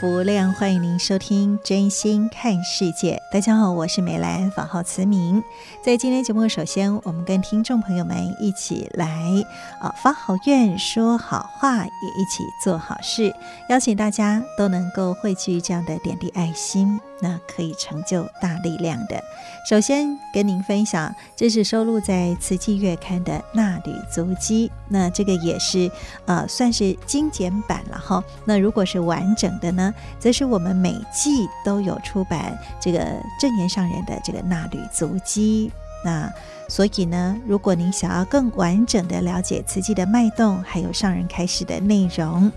福无量，欢迎您收听《真心看世界》。大家好，我是美兰，法号慈明。在今天节目，首先我们跟听众朋友们一起来啊发好愿、说好话，也一起做好事。邀请大家都能够汇聚这样的点滴爱心，那可以成就大力量的。首先跟您分享，这是收录在《慈济月刊》的《纳履足迹》，那这个也是呃算是精简版了哈。那如果是完整的呢，则是我们每季都有出版这个正言上人的这个纳履足迹。那所以呢，如果您想要更完整的了解慈济的脉动，还有上人开示的内容，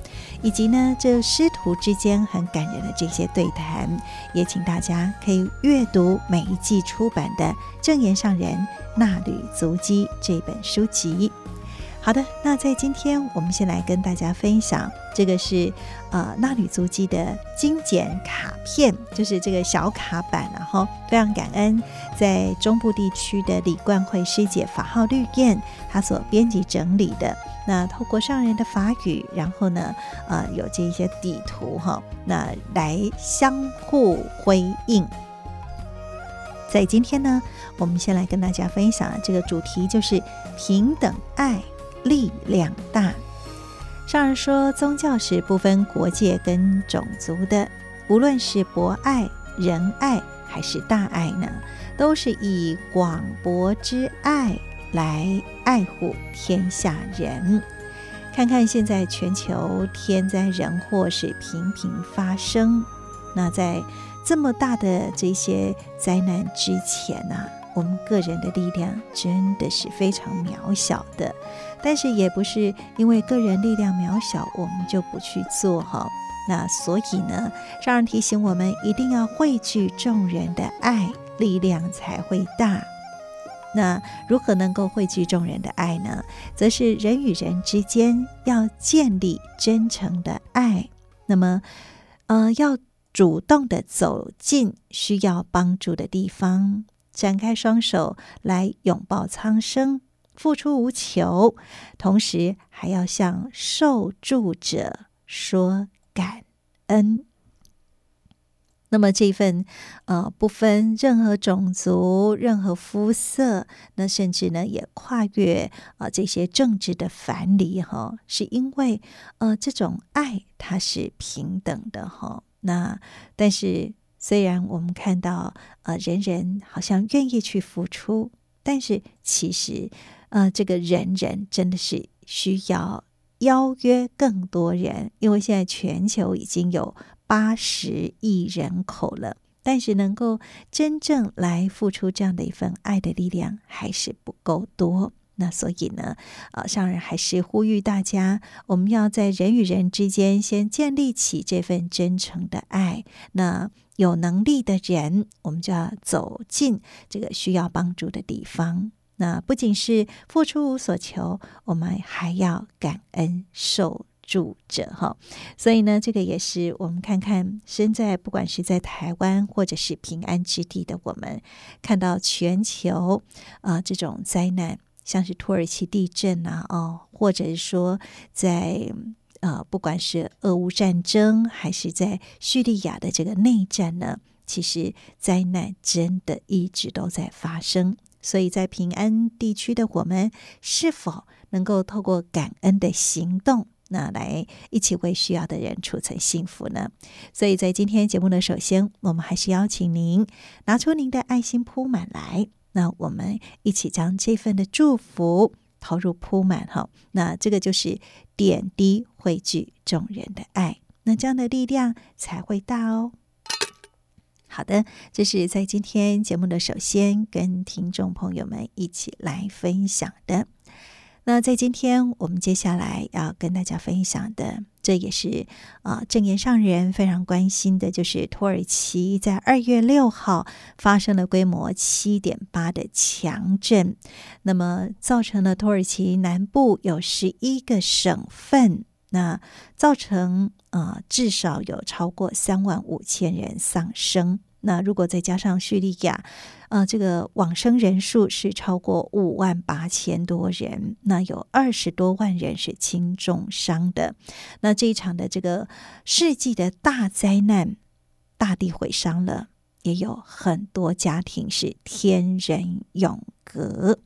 以及呢这师徒之间很感人的这些对谈，也请大家可以阅读每一季出版的《证言上人衲履足迹》这本书籍。好的，那在今天我们先来跟大家分享，这个是呃纳履足迹的精简卡片，就是这个小卡版，然后非常感恩在中部地区的李冠慧师姐法号绿燕，她所编辑整理的。那透过上人的法语，然后呢，呃有这一些底图哈，那来相互辉映。在今天呢，我们先来跟大家分享这个主题，就是平等爱。力量大。上人说，宗教是不分国界跟种族的，无论是博爱、仁爱还是大爱呢，都是以广博之爱来爱护天下人。看看现在全球天灾人祸是频频发生，那在这么大的这些灾难之前呢、我们个人的力量真的是非常渺小的。但是也不是因为个人力量渺小，我们就不去做哈。那所以呢，上人提醒我们一定要汇聚众人的爱，力量才会大。那如何能够汇聚众人的爱呢？则是人与人之间要建立真诚的爱。那么，呃，要主动的走进需要帮助的地方，展开双手来拥抱苍生。付出无求，同时还要向受助者说感恩。那么这份呃，不分任何种族、任何肤色，那甚至呢也跨越啊、这些政治的藩篱哈，是因为呃这种爱它是平等的哈。那但是虽然我们看到呃人人好像愿意去付出，但是其实。呃，这个人人真的是需要邀约更多人，因为现在全球已经有八十亿人口了，但是能够真正来付出这样的一份爱的力量还是不够多。那所以呢，呃，上人还是呼吁大家，我们要在人与人之间先建立起这份真诚的爱。那有能力的人，我们就要走进这个需要帮助的地方。那不仅是付出无所求，我们还要感恩受助者哈。所以呢，这个也是我们看看身在不管是在台湾或者是平安之地的我们，看到全球啊、这种灾难，像是土耳其地震啊，哦，或者是说在呃不管是俄乌战争，还是在叙利亚的这个内战呢，其实灾难真的一直都在发生。所以在平安地区的我们，是否能够透过感恩的行动，那来一起为需要的人储存幸福呢？所以在今天节目的首先，我们还是邀请您拿出您的爱心铺满来，那我们一起将这份的祝福投入铺满哈。那这个就是点滴汇聚众人的爱，那这样的力量才会大哦。好的，这是在今天节目的首先跟听众朋友们一起来分享的。那在今天，我们接下来要跟大家分享的，这也是啊，正言上人非常关心的，就是土耳其在二月六号发生了规模七点八的强震，那么造成了土耳其南部有十一个省份，那造成啊，至少有超过三万五千人丧生。那如果再加上叙利亚，呃，这个往生人数是超过五万八千多人，那有二十多万人是轻重伤的。那这一场的这个世纪的大灾难，大地毁伤了，也有很多家庭是天人永隔。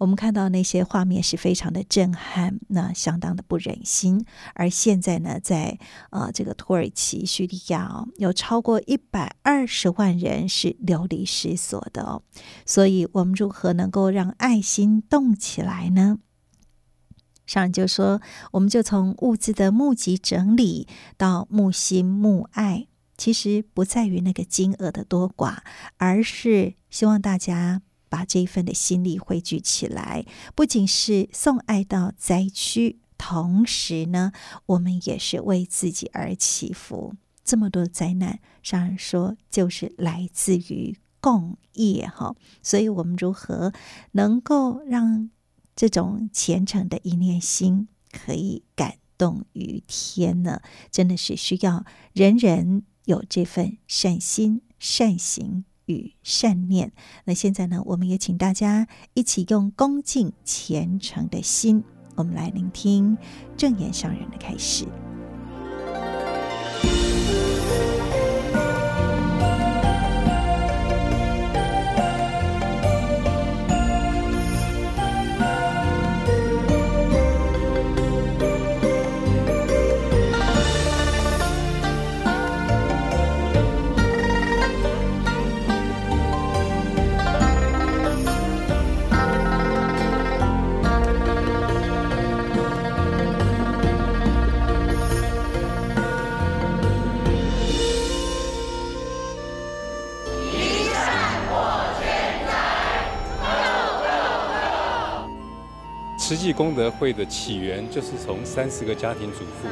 我们看到那些画面是非常的震撼，那相当的不忍心。而现在呢，在呃这个土耳其、叙利亚哦，有超过一百二十万人是流离失所的哦。所以，我们如何能够让爱心动起来呢？上人就说，我们就从物资的募集整理到募心募爱，其实不在于那个金额的多寡，而是希望大家。把这一份的心力汇聚起来，不仅是送爱到灾区，同时呢，我们也是为自己而祈福。这么多灾难，上人说就是来自于共业哈。所以，我们如何能够让这种虔诚的一念心可以感动于天呢？真的是需要人人有这份善心善行。与善念，那现在呢，我们也请大家一起用恭敬虔诚的心，我们来聆听正言上人的开始。功德会的起源就是从三十个家庭主妇，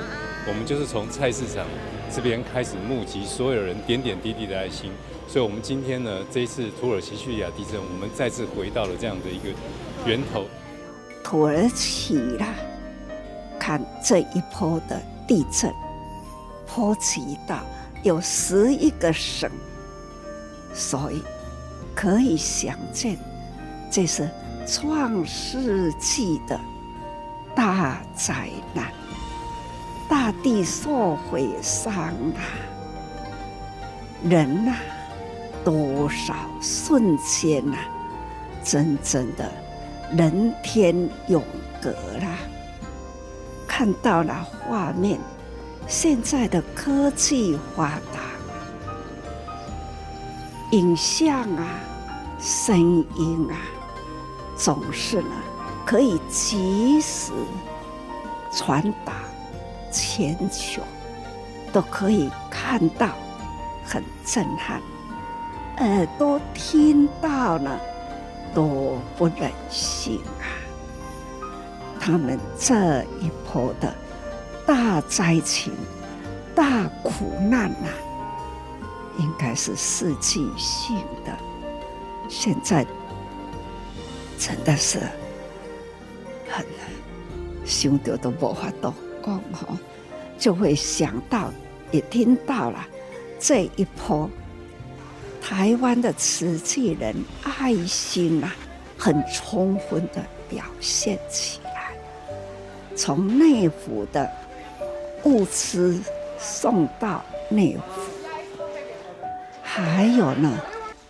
我们就是从菜市场这边开始募集所有人点点滴滴的爱心，所以，我们今天呢，这一次土耳其叙利亚地震，我们再次回到了这样的一个源头。土耳其啦，看这一波的地震，波及到有十一个省，所以可以想见，这是。创世纪的大灾难，大地受毁伤啊，人呐、多少瞬间呐、真正的人天永隔啦！看到了画面，现在的科技发达，影像啊，声音啊。总是呢，可以及时传达全球，都可以看到，很震撼。耳朵听到了，多不忍心啊！他们这一波的大灾情、大苦难呐、啊，应该是世纪性的。现在。真的是很想到都无法度讲吼，就会想到也听到了这一波台湾的瓷器人爱心啊，很充分的表现起来，从内府的物资送到内府，还有呢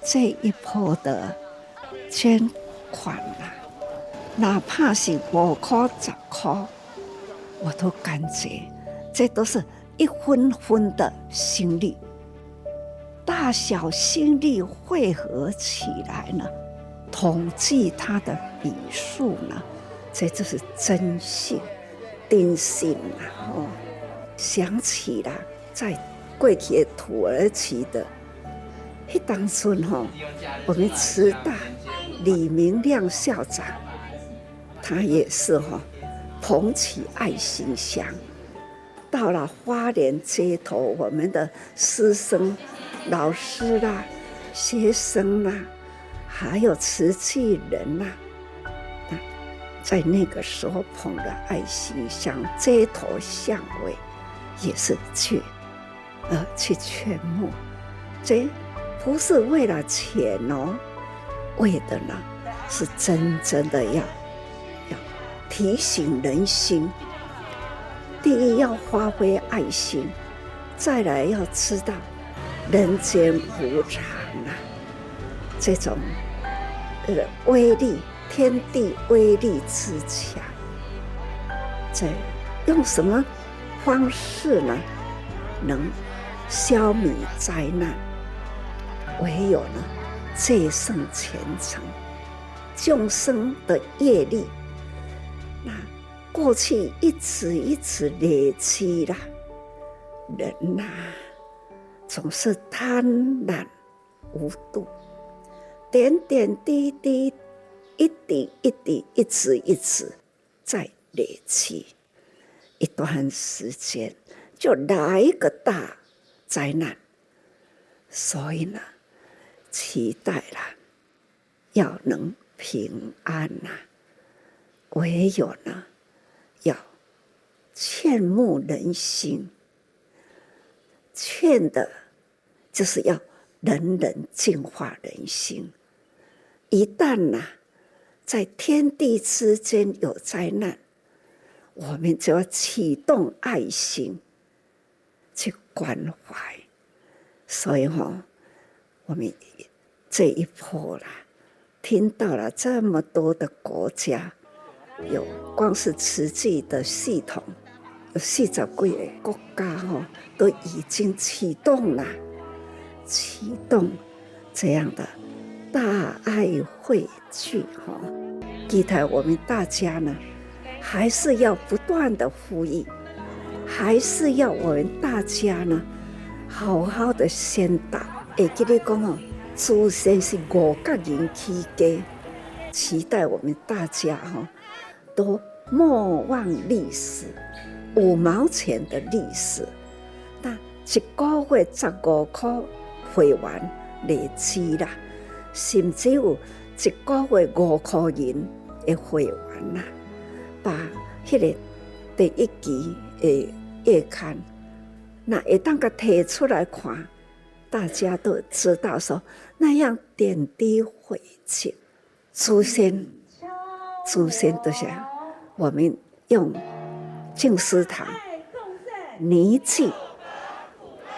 这一波的捐款呐，哪怕是五块十块，我都感觉这都是一分分的心力，大小心力汇合起来呢，统计它的笔数呢，这就是真性、定性啊！哦，想起了在过去土耳其的那当村哈，我们慈大李明亮校长，他也是哈。捧起爱心箱，到了花莲街头，我们的师生、老师啦、学生啦，还有慈济人呐，在那个时候捧着爱心箱，街头巷尾也是去，呃，去劝募，这不是为了钱哦，为的呢是真正的要。提醒人心，第一要发挥爱心，再来要知道人间无常啊，这种呃威力，天地威力之强，在用什么方式呢？能消弭灾难？唯有呢，戒圣虔诚，众生的业力。那过去一次一次累积了，人呐、总是贪婪无度，点点滴滴，一滴一滴，一直一直在累积，一段时间就来一个大灾难，所以呢，期待了要能平安呐、啊。唯有呢，要劝募人心，劝的，就是要人人净化人心。一旦呐，在天地之间有灾难，我们就要启动爱心去关怀。所以哈，我们这一波啦，听到了这么多的国家。有，光是慈济的系统，有四十几个国家哈，都已经启动了，启动这样的大爱汇聚哈。期待我们大家呢，还是要不断的呼吁，还是要我们大家呢，好好的宣导。会记得讲哦，祖先是五个人起家，期待我们大家哈。都莫忘历史，五毛钱的历史，但一个月十五块会员累积啦，甚至有一个月五块银的会员啦，把迄个第一期的月刊，那一旦个提出来看，大家都知道说那样点滴回去，祖先。祖先都是我们用净思堂泥器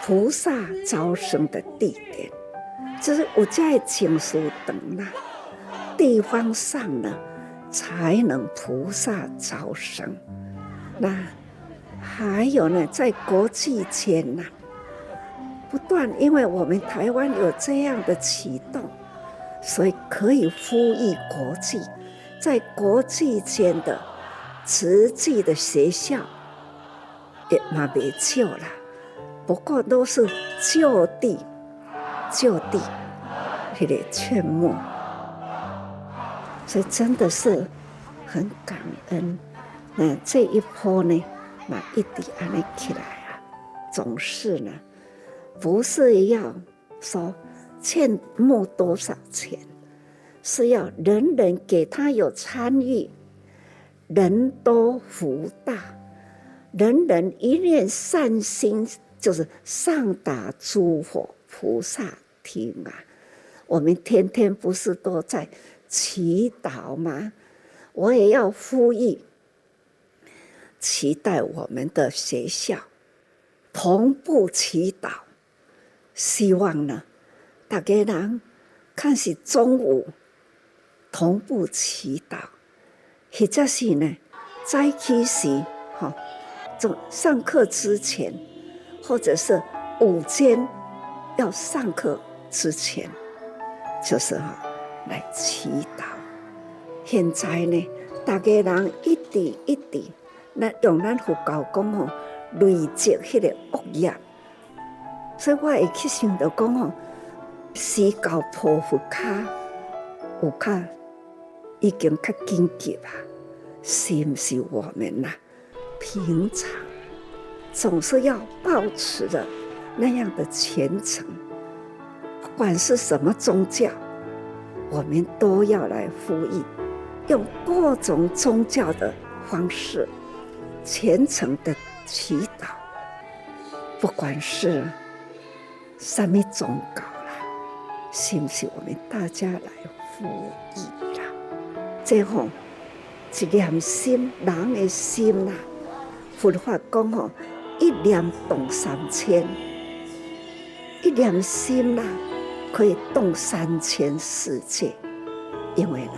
菩萨招生的地点，就是我在净思堂那地方上呢，才能菩萨招生。那还有呢，在国际间呢，不断，因为我们台湾有这样的启动，所以可以呼吁国际。在国际间的慈济的学校也嘛没救了，不过都是就地就地去来劝募，所以真的是很感恩。那这一波呢，嘛一直安尼起来啊，总是呢，不是要说劝募多少钱。是要人人给他有参与，人多福大，人人一念善心，就是上达诸佛菩萨听啊！我们天天不是都在祈祷吗？我也要呼吁，期待我们的学校同步祈祷，希望呢，大家人看是中午。同步祈祷，或者是呢，早起时，哈，这上课之前，或者是午间要上课之前，就是哈来祈祷。现在呢，大家人一点一点，那用咱佛教讲吼，累积迄个恶业，所以我会去想到讲吼，时教菩萨卡有卡已经较紧急啊，是不是我们呐？平常总是要保持着那样的虔诚，不管是什么宗教，我们都要来呼吁，用各种宗教的方式虔诚的祈祷。不管是什么宗教啦，是不是我们大家来呼吁啦？最后，一念心，人的心呐。佛法讲吼，一念动三千，一念心呐，可以动三千世界。因为呢，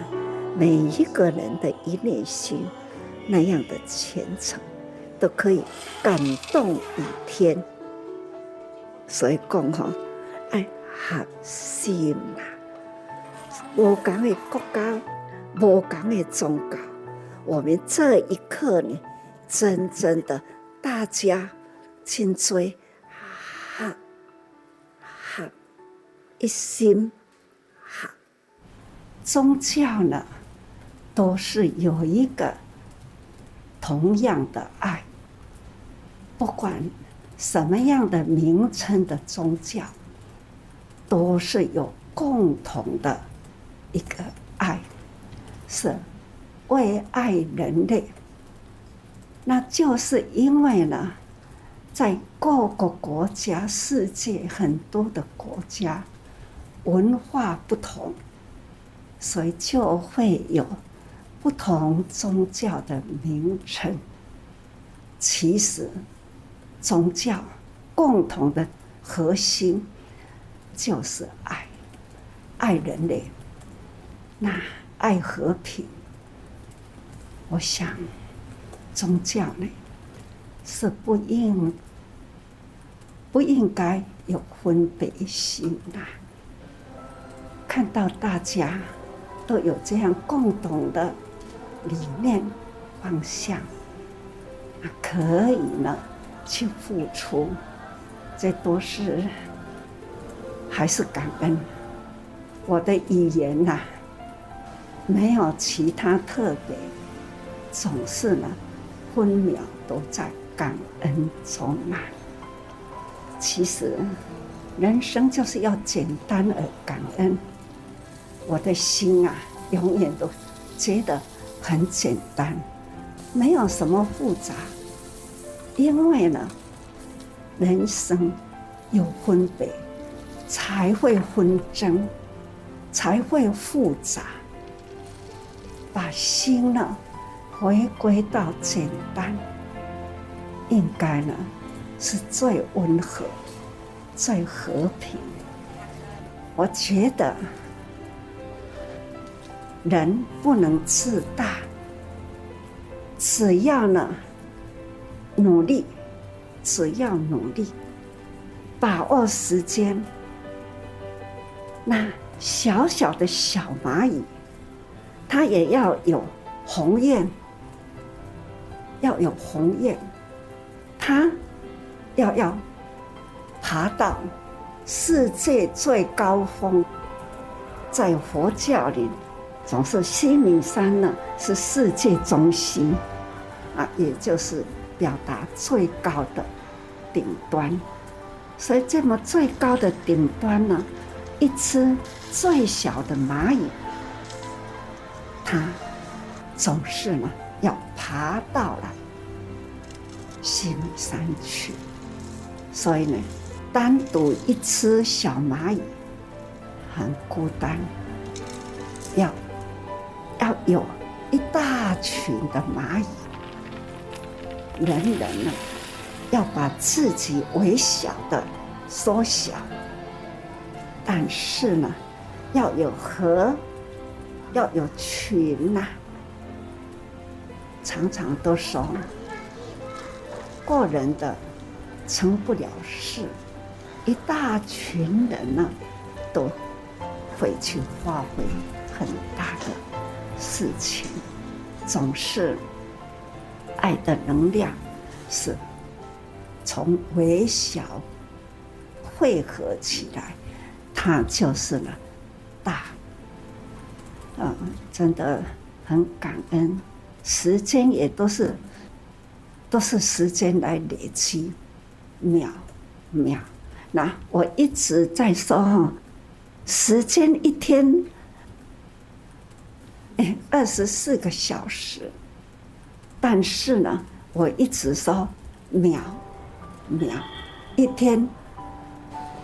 每一个人的一念心，那样的虔诚，都可以感动于天。所以讲吼，爱合心呐，我讲的国家，无共的宗教，我们这一刻呢？真正的，大家亲追，合合一心，合宗教呢，都是有一个同样的爱。不管什么样的名称的宗教，都是有共同的一个爱，是为爱人类。那就是因为呢，在各个国家、世界很多的国家，文化不同，所以就会有不同宗教的名称。其实，宗教共同的核心就是爱，爱人类，那爱和平。我想。宗教呢，是不应不应该有分别心的。看到大家都有这样共同的理念方向，可以呢去付出，这都是还是感恩。我的语言呐，没有其他特别，总是呢。分秒都在感恩中啊！其实，人生就是要简单而感恩。我的心啊，永远都觉得很简单，没有什么复杂。因为呢，人生有分别，才会纷争，才会复杂。把心呢，回归到简单，应该呢是最温和、最和平。我觉得人不能自大，只要呢努力，只要努力，把握时间。那小小的小蚂蚁，它也要有鸿雁。要有鸿雁，他要要爬到世界最高峰，在佛教里，总是须弥山呢是世界中心，啊，也就是表达最高的顶端。所以这么最高的顶端呢，一只最小的蚂蚁，它总是呢。要爬到了须弥山去，所以呢，单独一只小蚂蚁很孤单，要要有一大群的蚂蚁，人人呢要把自己微小的缩小，但是呢，要有和，要有群呐、常常都说，过人的成不了事，一大群人呢，都会去发挥很大的事情，总是爱的能量是从微小汇合起来，它就是了大。啊，真的很感恩，时间也都是都是时间来累积，秒秒。那我一直在说哈，时间一天，哎，二十四个小时，但是呢，我一直说秒秒，一天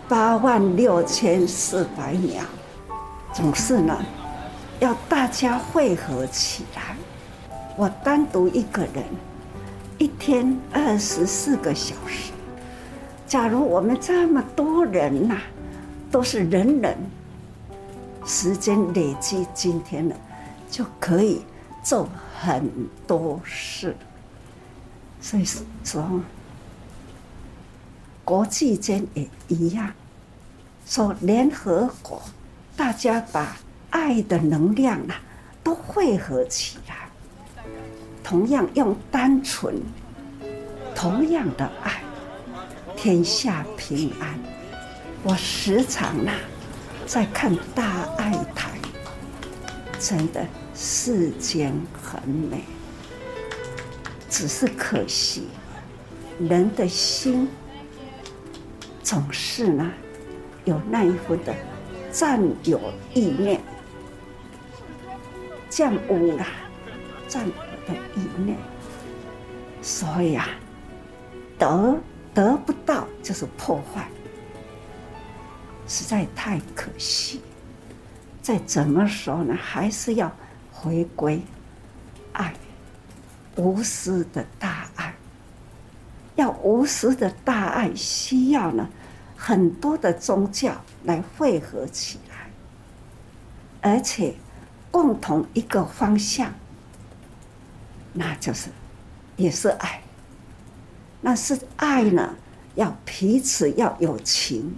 八万六千四百秒，总是呢。要大家汇合起来。我单独一个人，一天二十四个小时。假如我们这么多人呐、都是人人时间累积，今天了，就可以做很多事。所以说，国际间也一样，说联合国，大家把。爱的能量啊，都汇合起来，同样用单纯，同样的爱，天下平安。我时常啊，在看大爱台，真的世间很美，只是可惜，人的心总是呢，有那一份的占有意念。占有了，占有的意念，所以啊，得得不到就是破坏，实在太可惜。再怎么说呢，还是要回归爱，无私的大爱。要无私的大爱，需要呢很多的宗教来汇合起来，而且。共同一个方向，那就是也是爱。那是爱呢，要彼此要有情。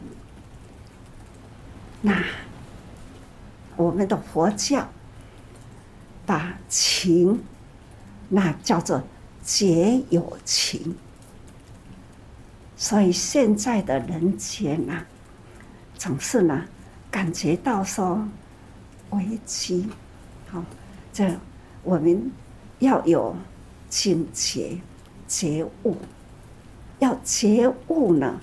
那我们的佛教把情，那叫做结有情。所以现在的人间啊，总是呢感觉到说。危机，好，这我们要有警觉、觉悟，要觉悟呢，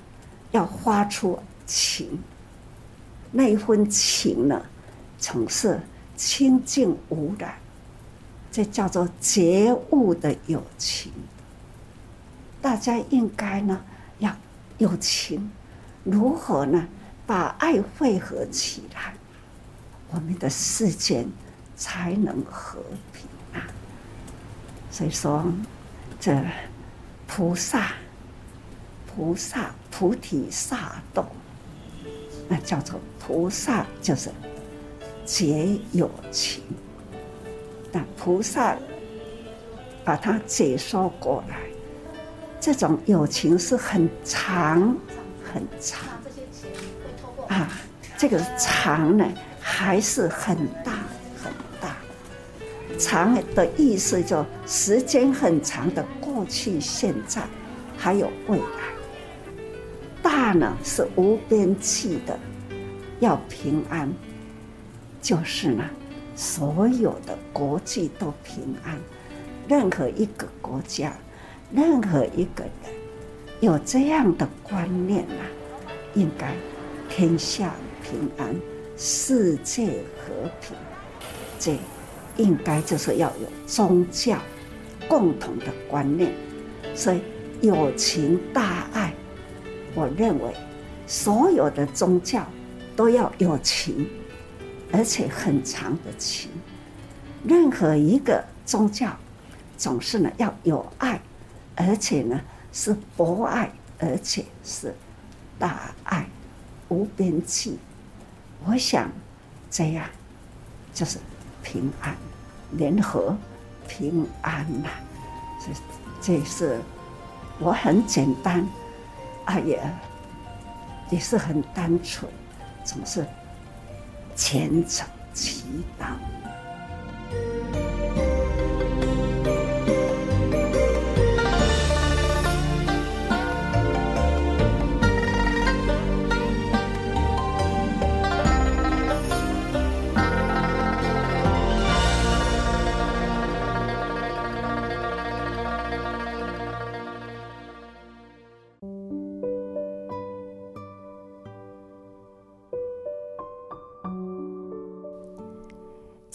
要发出情，那一份情呢，总是清净无染，这叫做觉悟的有情。大家应该呢要有情，如何呢？把爱汇合起来。我们的世间才能和平啊！所以说，这菩萨、菩萨、菩提萨埵，那叫做菩萨，就是结有情。那菩萨把它解说过来，这种友情是很长、很长啊。这个长呢？还是很大很大，长的意思就时间很长的过去、现在，还有未来。大呢是无边际的，要平安，就是呢，所有的国际都平安。任何一个国家，任何一个人，有这样的观念啊，应该天下平安。世界和平，这应该就是要有宗教共同的观念，所以友情大爱。我认为所有的宗教都要有情，而且很长的情。任何一个宗教总是呢要有爱，而且呢是博爱，而且是大爱，无边际。我想，这样就是平安、联合、平安呐。这这是我很简单，啊也也是很单纯，总是虔诚祈祷。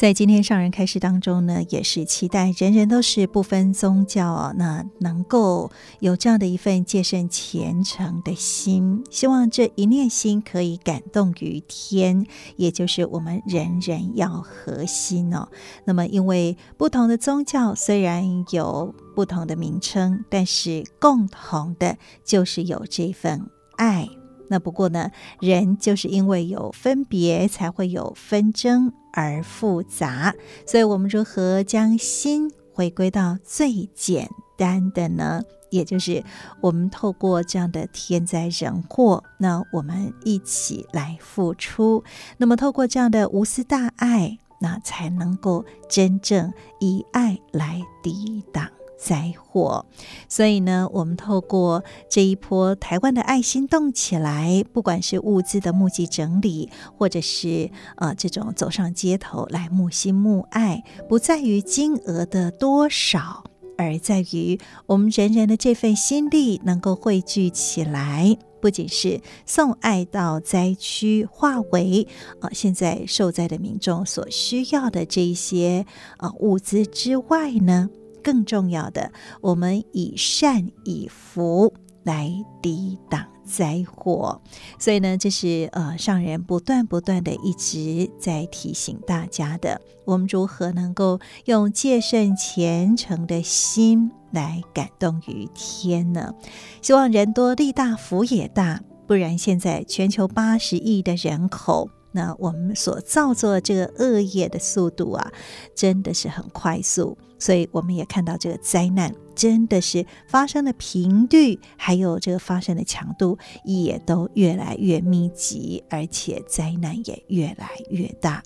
在今天上人开示当中呢，也是期待人人都是不分宗教哦，那能够有这样的一份戒慎虔诚的心，希望这一念心可以感动于天，也就是我们人人要合心哦。那么，因为不同的宗教虽然有不同的名称，但是共同的就是有这份爱。那不过呢，人就是因为有分别，才会有纷争而复杂。所以，我们如何将心回归到最简单的呢？也就是我们透过这样的天灾人祸，那我们一起来付出。那么，透过这样的无私大爱，那才能够真正以爱来抵挡。灾祸，所以呢，我们透过这一波台湾的爱心动起来，不管是物资的募集整理，或者是呃这种走上街头来募心募爱，不在于金额的多少，而在于我们人人的这份心力能够汇聚起来，不仅是送爱到灾区，化为呃现在受灾的民众所需要的这一些呃物资之外呢。更重要的，我们以善以福来抵挡灾祸。所以呢，这是呃上人不断不断的一直在提醒大家的。我们如何能够用戒慎虔诚的心来感动于天呢？希望人多力大，福也大。不然，现在全球八十亿的人口。那我们所造作这个恶业的速度啊，真的是很快速，所以我们也看到这个灾难真的是发生的频率，还有这个发生的强度也都越来越密集，而且灾难也越来越大。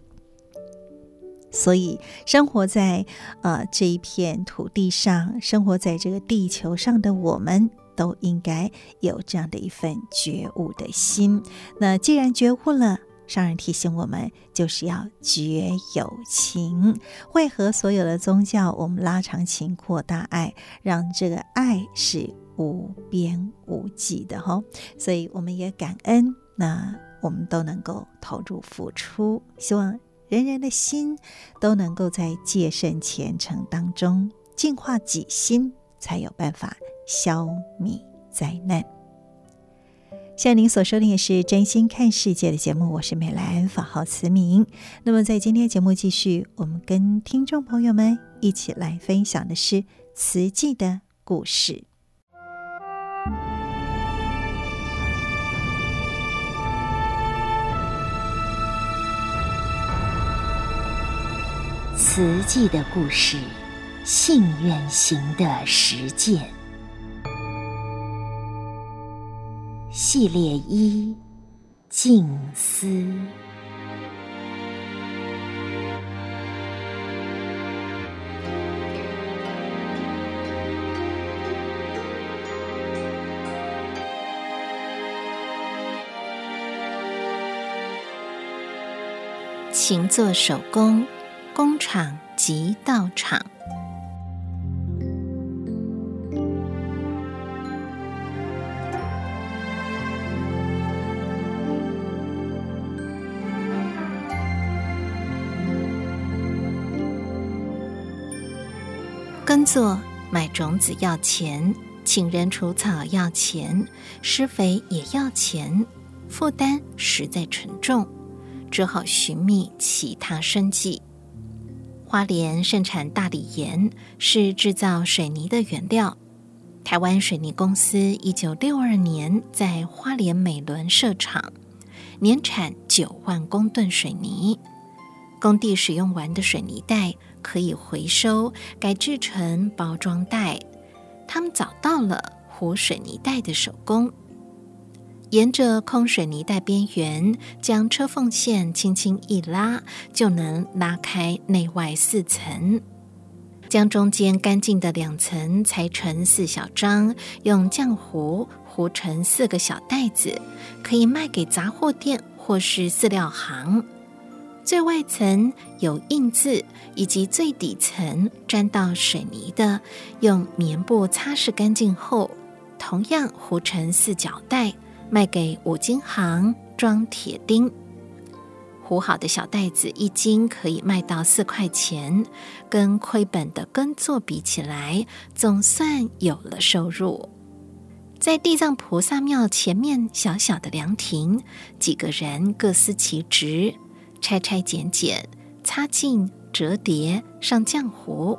所以，生活在呃这一片土地上，生活在这个地球上的我们，都应该有这样的一份觉悟的心。那既然觉悟了，上人提醒我们，就是要绝有情，会和所有的宗教，我们拉长情，扩大爱，让这个爱是无边无际的哈。所以我们也感恩，那我们都能够投入付出，希望人人的心都能够在戒慎虔诚当中净化己心，才有办法消弭灾难。像您所收听的是真心看世界的节目，我是美兰，法号慈明。那么在今天节目继续，我们跟听众朋友们一起来分享的是慈济的故事。慈济的故事，信愿行的实践。系列一：静思。勤做手工，工厂即道场。耕作买种子要钱，请人除草要钱，施肥也要钱，负担实在沉重，只好寻觅其他生计。花莲盛产大理岩，是制造水泥的原料。台湾水泥公司一九六二年在花莲美仑设厂，年产九万公吨水泥。工地使用完的水泥袋可以回收，改制成包装袋。他们找到了糊水泥袋的手工。沿着空水泥袋边缘，将车缝线轻轻一拉，就能拉开内外四层。将中间干净的两层裁成四小张，用浆糊糊成四个小袋子，可以卖给杂货店或是饲料行。最外层有印字，以及最底层沾到水泥的，用棉布擦拭干净后，同样糊成四角袋。卖给五金行装铁钉，糊好的小袋子一斤可以卖到四块钱，跟亏本的耕作比起来，总算有了收入。在地藏菩萨庙前面小小的凉亭，几个人各司其职，拆拆剪剪，擦净折叠，上浆糊。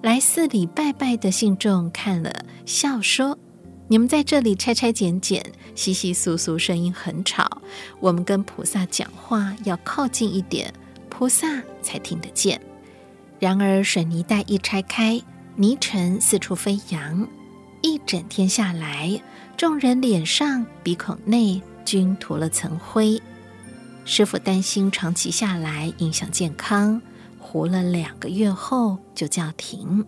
来寺里拜拜的信众看了，笑说。你们在这里拆拆剪剪，窸窸窣窣，声音很吵。我们跟菩萨讲话要靠近一点，菩萨才听得见。然而水泥袋一拆开，泥尘四处飞扬，一整天下来，众人脸上、鼻孔内均涂了层灰。师傅担心长期下来影响健康，糊了两个月后就叫停。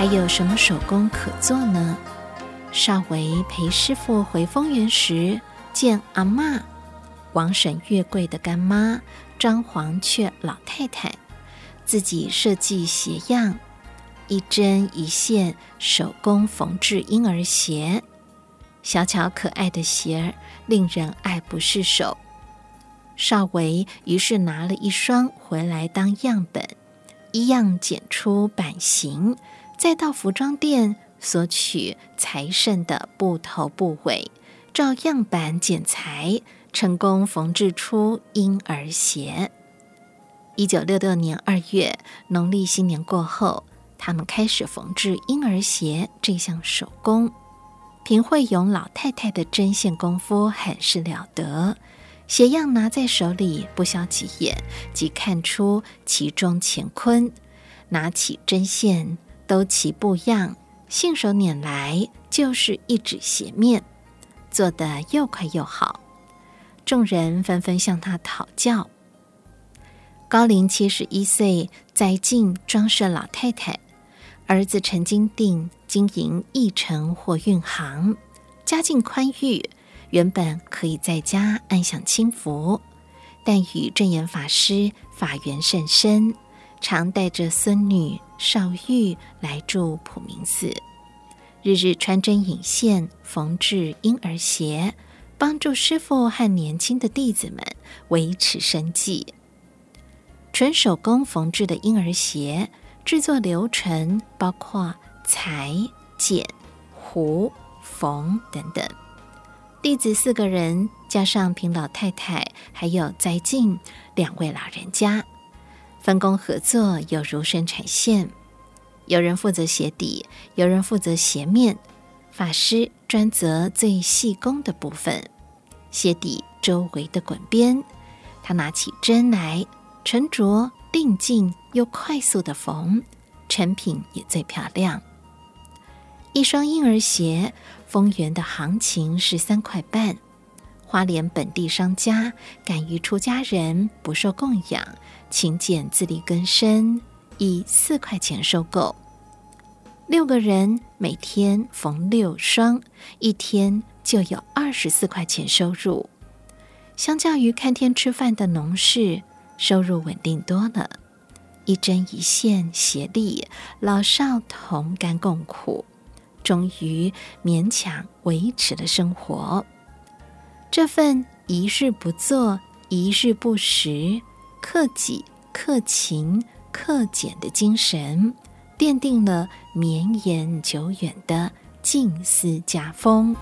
还有什么手工可做呢？少维陪师傅回丰原时，见阿嬷王婶月桂的干妈张黄雀老太太自己设计鞋样，一针一线手工缝制婴儿鞋，小巧可爱的鞋儿令人爱不释手。少维于是拿了一双回来当样本，一样剪出版型。再到服装店索取裁剩的布头布尾，照样板剪裁，成功缝制出婴儿鞋。一九六六年二月，农历新年过后，他们开始缝制婴儿鞋这项手工。平惠勇老太太的针线功夫很是了得，鞋样拿在手里，不消几眼即看出其中乾坤。拿起针线。都其不样，信手拈来就是一纸鞋面，做得又快又好。众人纷纷向他讨教。高龄七十一岁，在晋装饰老太太，儿子陈金定经营一城货运行，家境宽裕，原本可以在家安享清福，但与正言法师法缘甚深。常带着孙女少玉来住普明寺，日日穿针引线缝制婴儿鞋，帮助师傅和年轻的弟子们维持生计。纯手工缝制的婴儿鞋制作流程包括裁、剪、糊、缝等等。弟子四个人，加上平老太太，还有在进两位老人家。分工合作，犹如生产线，有人负责鞋底，有人负责鞋面。法师专责最细工的部分，鞋底周围的滚边，他拿起针来，沉着定静又快速的缝，成品也最漂亮。一双婴儿鞋，丰源的行情是三块半。花莲本地商家敢于出家人不受供养，勤俭自力更生，以四块钱收购。六个人每天缝六双，一天就有二十四块钱收入。相较于看天吃饭的农事，收入稳定多了。一针一线协力，老少同甘共苦，终于勉强维持了生活。这份一日不做，一日不食，克己、克勤、克俭的精神，奠定了绵延久远的静思家风。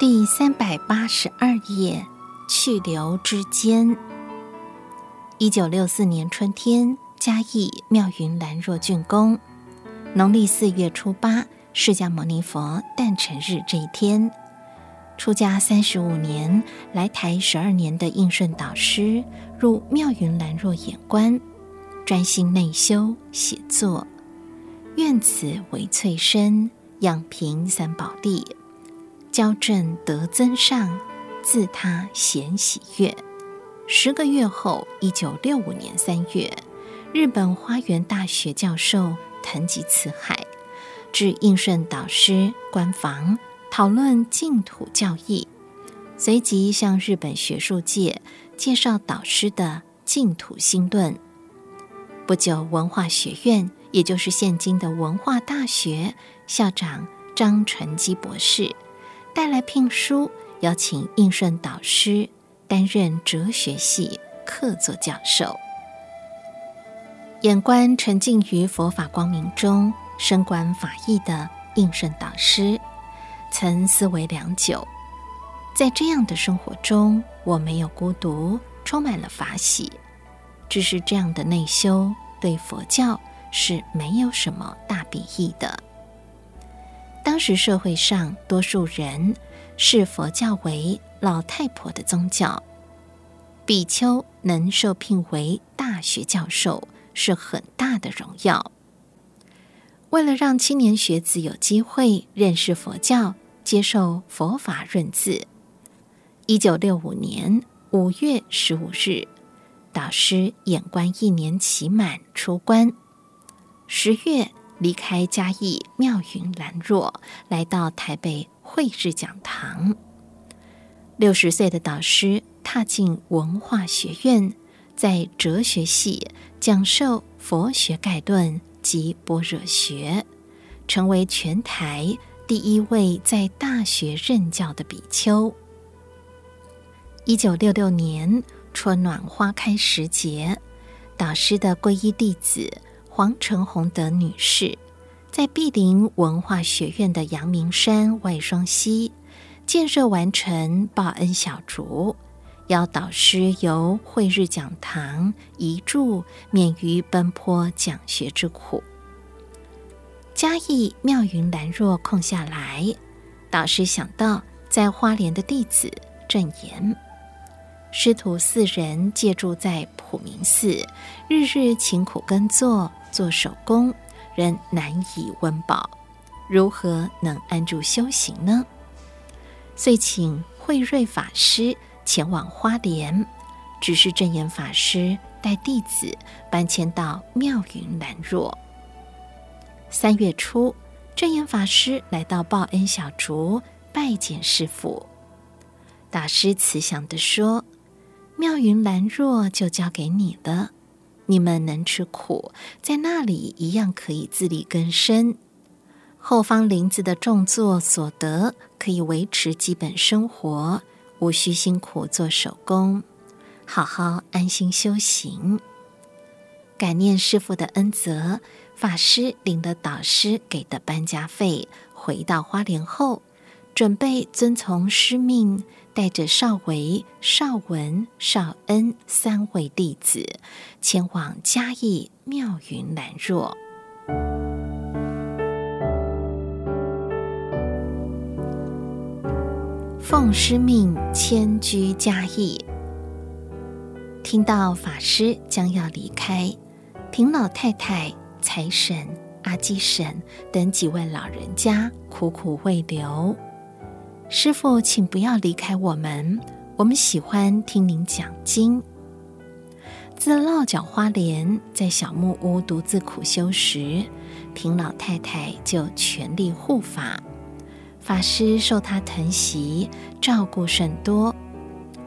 第三百八十二页，去留之间。一九六四年春天，嘉义妙云兰若竣工，农历四月初八，释迦牟尼佛诞辰日这一天，出家三十五年，来台十二年的应顺导师入妙云兰若演观，专心内修写作，愿此为翠身，养贫三宝地。教正得增上，自他显喜悦。十个月后，一九六五年三月，日本花园大学教授藤吉慈海至应顺导师关房讨论净土教义，随即向日本学术界介绍导师的净土新论。不久，文化学院，也就是现今的文化大学校长张纯基博士。带来聘书，邀请应顺导师担任哲学系客座教授。眼观沉浸于佛法光明中，深观法义的应顺导师，曾思维良久，在这样的生活中，我没有孤独，充满了法喜。只是这样的内修，对佛教是没有什么大裨益的。当时社会上多数人视佛教为老太婆的宗教，比丘能受聘为大学教授是很大的荣耀。为了让青年学子有机会认识佛教、接受佛法润字，一九六五年五月十五日，导师演观一年期满出关，十月。离开嘉义妙云兰若，来到台北慧日讲堂。六十岁的导师踏进文化学院，在哲学系讲授佛学概论及般若学，成为全台第一位在大学任教的比丘。一九六六年春暖花开时节，导师的皈依弟子。黄成洪德女士在毗邻文化学院的阳明山外双溪建设完成报恩小竹，要导师由慧日讲堂移住，免于奔波讲学之苦。嘉义妙云兰若空下来，导师想到在花莲的弟子证严。师徒四人借住在普明寺，日日勤苦耕作，做手工，仍难以温饱，如何能安住修行呢？遂请慧瑞法师前往花莲，指示正言法师带弟子搬迁到妙云兰若。三月初，正言法师来到报恩小竹拜见师父，大师慈祥地说。妙云兰若就交给你了，你们能吃苦，在那里一样可以自力更生。后方林子的种作所得可以维持基本生活，无需辛苦做手工，好好安心修行。感念师父的恩泽，法师领了导师给的搬家费，回到花莲后，准备遵从师命。带着少维、少文、少恩三位弟子前往嘉义妙云兰若，奉师命迁居嘉义。听到法师将要离开，平老太太、财神、阿基神等几位老人家苦苦未留。师父，请不要离开我们，我们喜欢听您讲经。自落脚花莲，在小木屋独自苦修时，平老太太就全力护法，法师受她疼惜照顾甚多。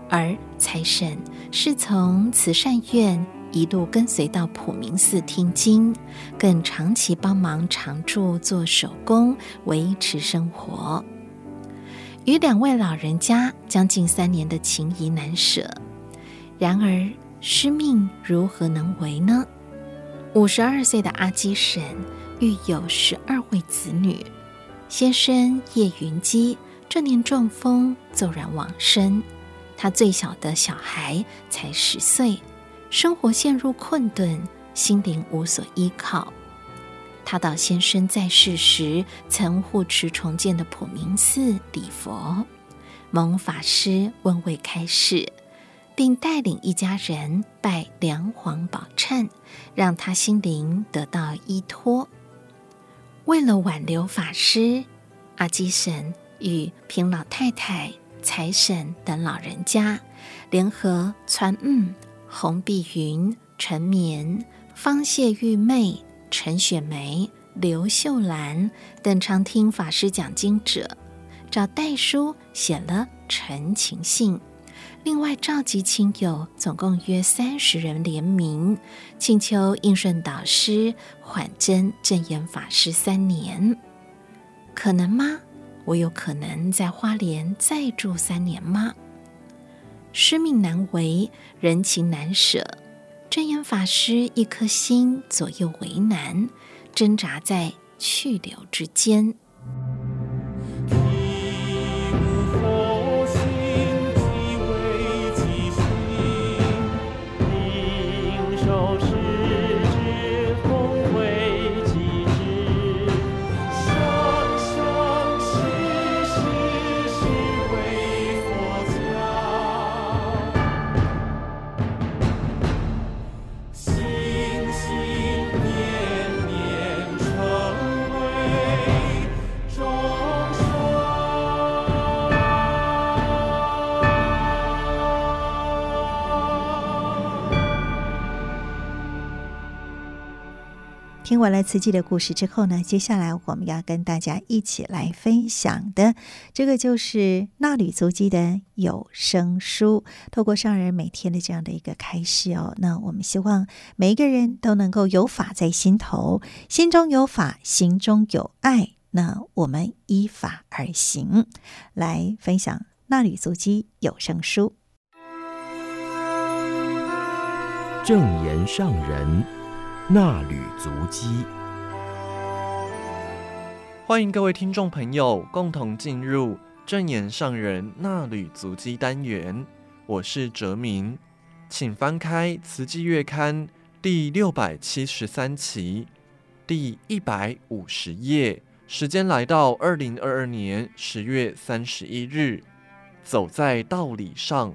而财神是从慈善院一路跟随到普明寺听经，更长期帮忙常住做手工，维持生活。与两位老人家将近三年的情谊难舍，然而师命如何能违呢？五十二岁的阿基神育有十二位子女，先生叶云基这年中风，骤然往生。他最小的小孩才十岁，生活陷入困顿，心灵无所依靠。他到先生在世时曾护持重建的普明寺礼佛，蒙法师温慰开示，并带领一家人拜梁皇宝忏，让他心灵得到依托。为了挽留法师，阿基神与平老太太、财神等老人家联合传嗯、洪碧云、陈绵、方谢玉妹。陈雪梅、刘秀兰等常听法师讲经者，找代书写了陈情信。另外召集亲友，总共约三十人联名，请求应顺导师缓真正言法师三年。可能吗？我有可能在花莲再住三年吗？师命难违，人情难舍。真言法师一颗心左右为难，挣扎在去留之间。听完了慈济的故事之后呢，接下来我们要跟大家一起来分享的，这个就是纳履足迹的有声书。透过上人每天的这样的一个开示哦，那我们希望每一个人都能够有法在心头，心中有法，行中有爱。那我们依法而行，来分享纳履足迹有声书。正言上人。那履足迹，欢迎各位听众朋友共同进入正言上人那履足迹单元。我是哲明，请翻开《慈济月刊》第六百七十三期第一百五十页。时间来到二零二二年十月三十一日，走在道理上，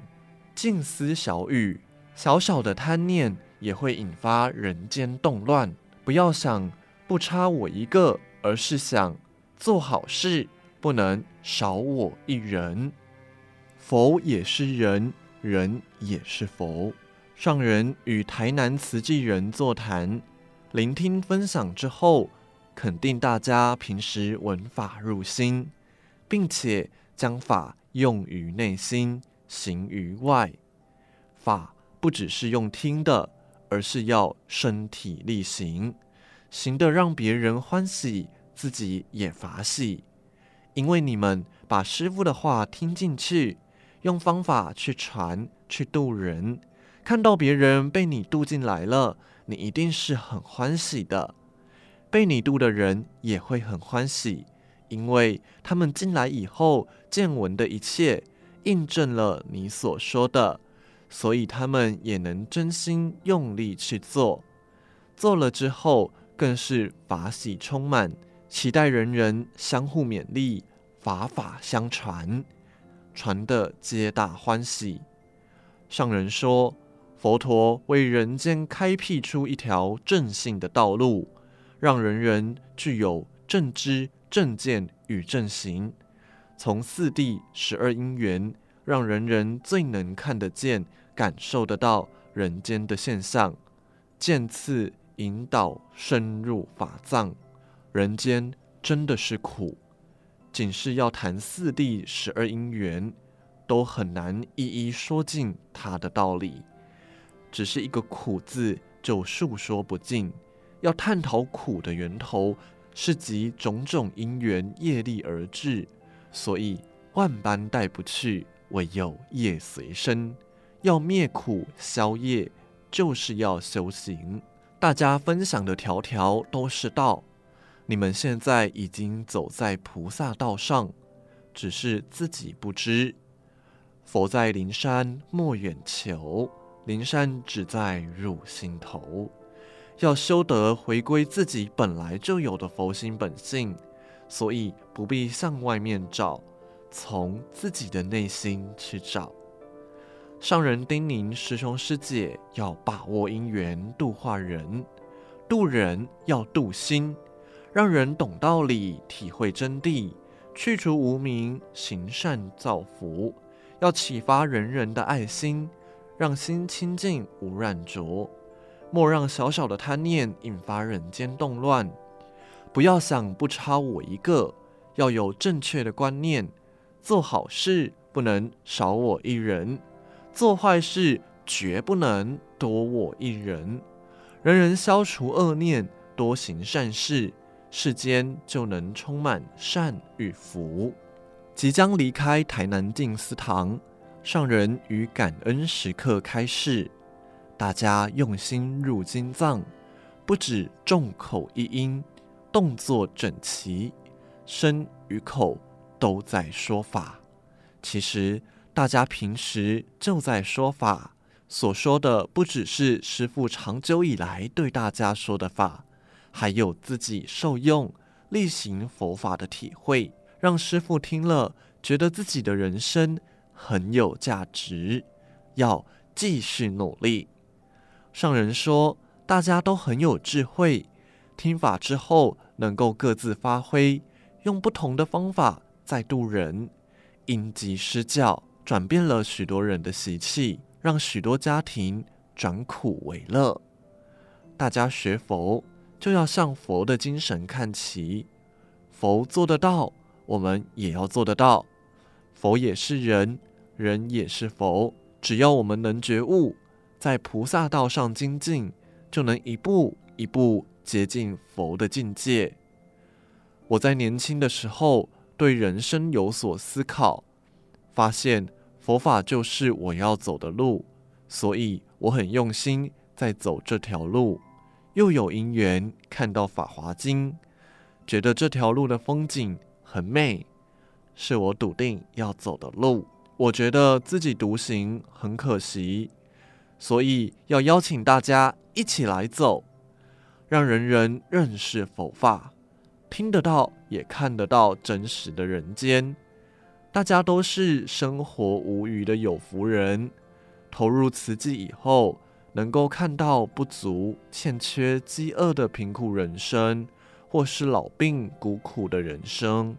静思小语，小小的贪念。也会引发人间动乱。不要想不差我一个，而是想做好事不能少我一人。佛也是人，人也是佛。上人与台南慈济人座谈，聆听分享之后，肯定大家平时闻法入心，并且将法用于内心，行于外。法不只是用听的。而是要身体力行，行的让别人欢喜，自己也法喜。因为你们把师父的话听进去，用方法去传，去度人，看到别人被你度进来了，你一定是很欢喜的。被你度的人也会很欢喜，因为他们进来以后见闻的一切，印证了你所说的。所以他们也能真心用力去做，做了之后更是法喜充满，期待人人相互勉励，法法相传，传得皆大欢喜。上人说，佛陀为人间开辟出一条正信的道路，让人人具有正知、正见与正行，从四谛十二因缘。让人人最能看得见、感受得到人间的现象，渐次引导深入法藏。人间真的是苦，仅是要谈四谛十二因缘，都很难一一说尽它的道理。只是一个苦字就述说不尽。要探讨苦的源头，是集种种因缘业力而至，所以万般带不去。唯有业随身，要灭苦消业，就是要修行。大家分享的条条都是道，你们现在已经走在菩萨道上，只是自己不知。佛在灵山莫远求，灵山只在入心头。要修得回归自己本来就有的佛心本性，所以不必向外面找，从自己的内心去找。上人叮咛师兄师姐要把握因缘度化人，度人要度心，让人懂道理，体会真谛，去除无明，行善造福，要启发人人的爱心，让心清净无染浊。莫让小小的贪念引发人间动乱。不要想不差我一个，要有正确的观念。做好事不能少我一人，做坏事绝不能多我一人。人人消除恶念，多行善事，世间就能充满善与福。即将离开台南静思堂，上人于感恩时刻开示。大家用心入经藏，不止众口一音，动作整齐，身与口都在说法。其实大家平时就在说法，所说的不只是师父长久以来对大家说的法，还有自己受用、力行佛法的体会，让师父听了觉得自己的人生很有价值，要继续努力。上人说，大家都很有智慧，听法之后能够各自发挥，用不同的方法再度人，因机施教，转变了许多人的习气，让许多家庭转苦为乐。大家学佛就要向佛的精神看齐，佛做得到，我们也要做得到。佛也是人，人也是佛，只要我们能觉悟。在菩萨道上精进，就能一步一步接近佛的境界。我在年轻的时候对人生有所思考，发现佛法就是我要走的路，所以我很用心在走这条路。又有因缘看到《法华经》，觉得这条路的风景很美，是我笃定要走的路。我觉得自己独行很可惜。所以要邀请大家一起来走，让人人认识佛法，听得到也看得到真实的人间。大家都是生活无虞的有福人，投入慈济以后，能够看到不足、欠缺、饥饿的贫苦人生，或是老病孤苦的人生，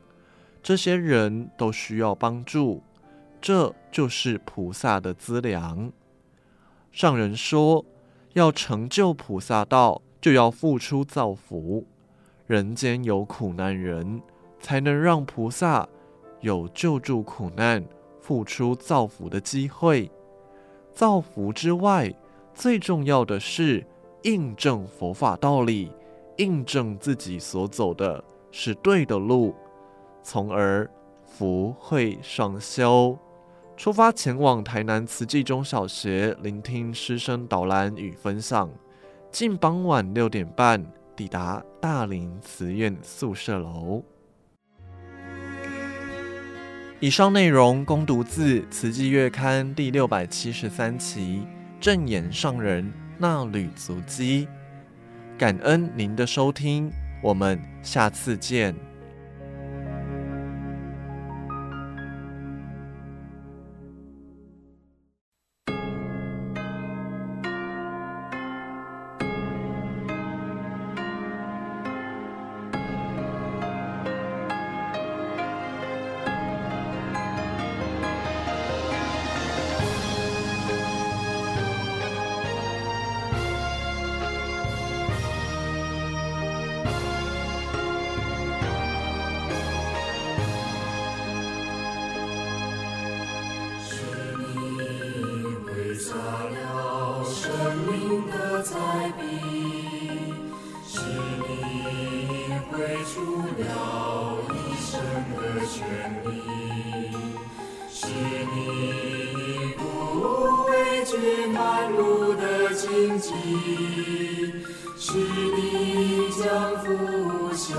这些人都需要帮助，这就是菩萨的资粮。上人说，要成就菩萨道，就要付出造福。人间有苦难人，才能让菩萨有救助苦难、付出造福的机会。造福之外，最重要的是印证佛法道理，印证自己所走的是对的路，从而福慧双修。出发前往台南慈济中小学，聆听师生导览与分享。近傍晚六点半抵达大林慈院宿舍楼。以上内容供读自《慈济月刊》第六百七十三期正言上人衲履足迹。感恩您的收听，我们下次见。荆棘，是你将腐朽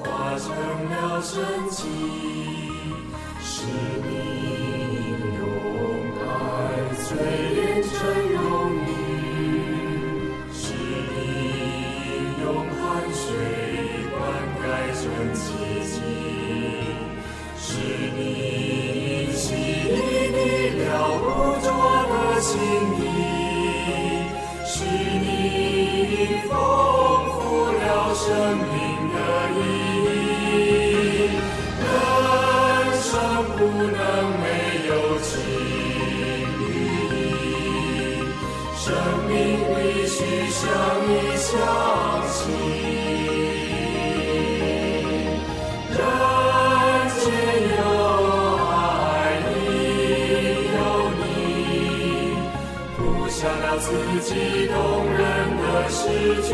化成了神奇，是你用爱淬炼成荣誉，是你用汗水灌溉成奇迹，是你洗涤了不着的心。相依相惜人间有爱亦有你。谱下了自己动人的诗句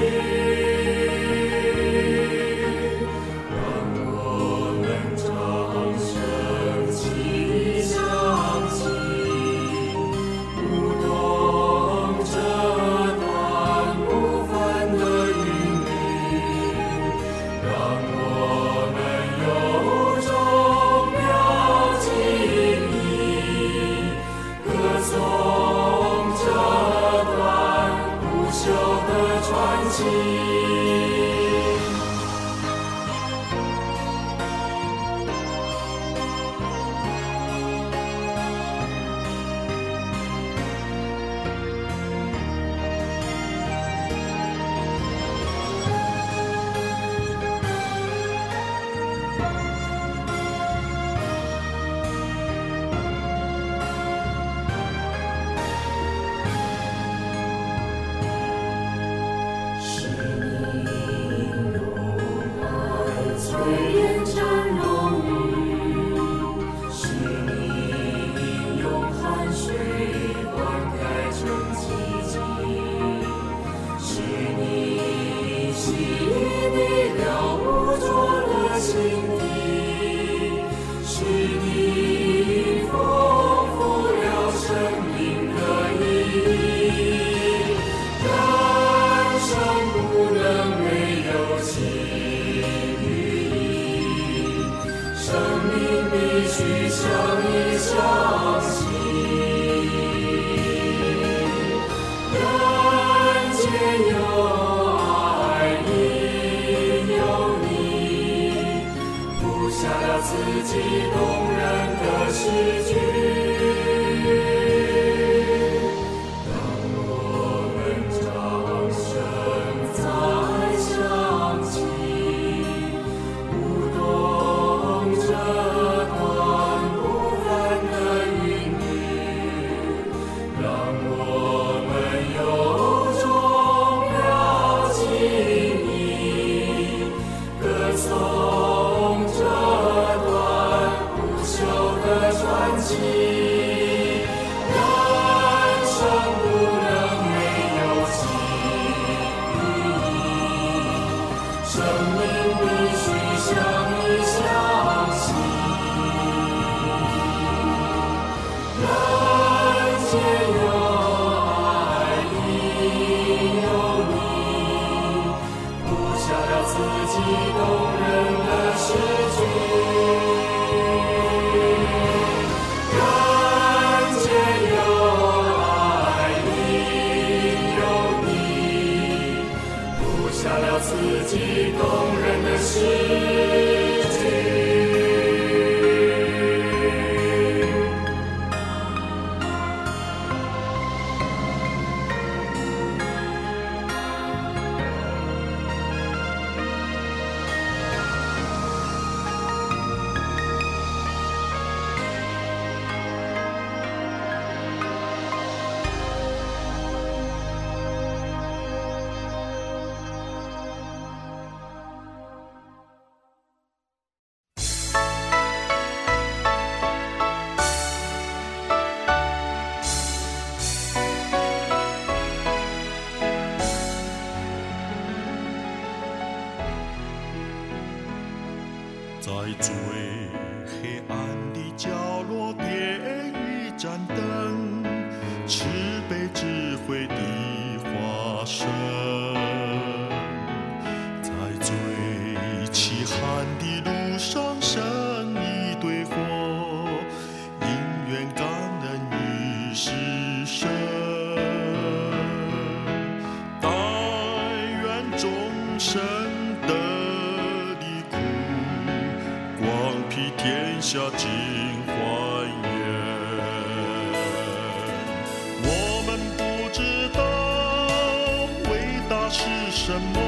是什么，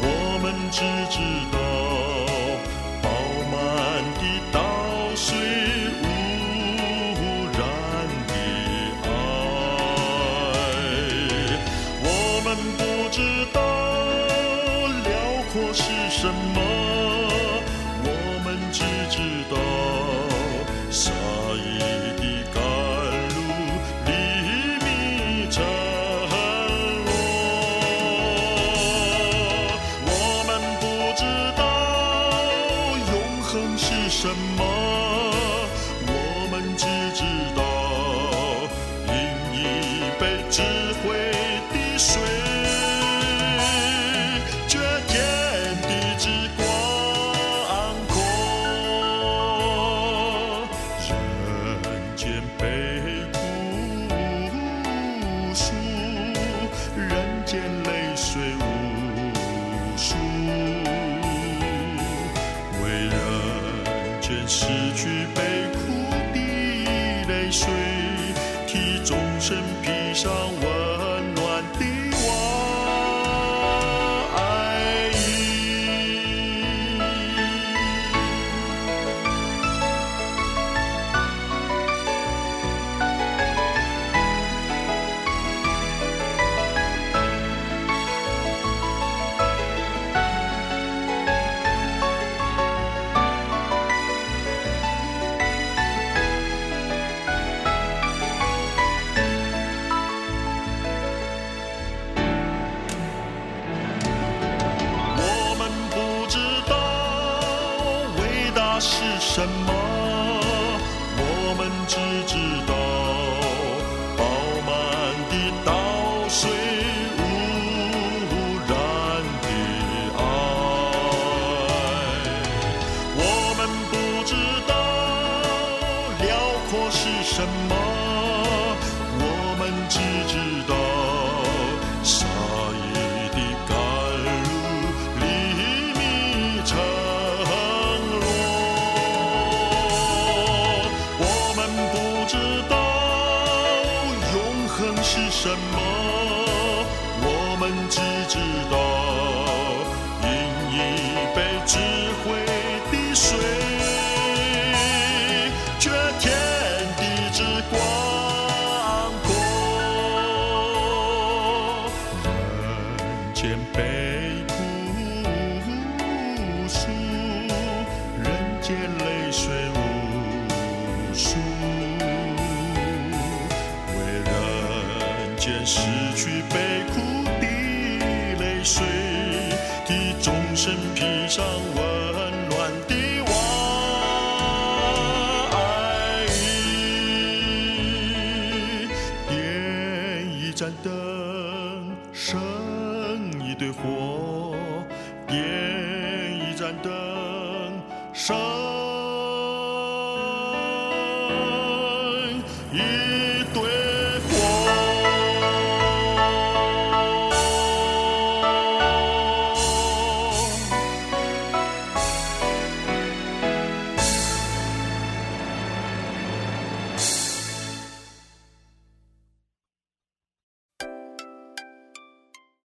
我们只知道。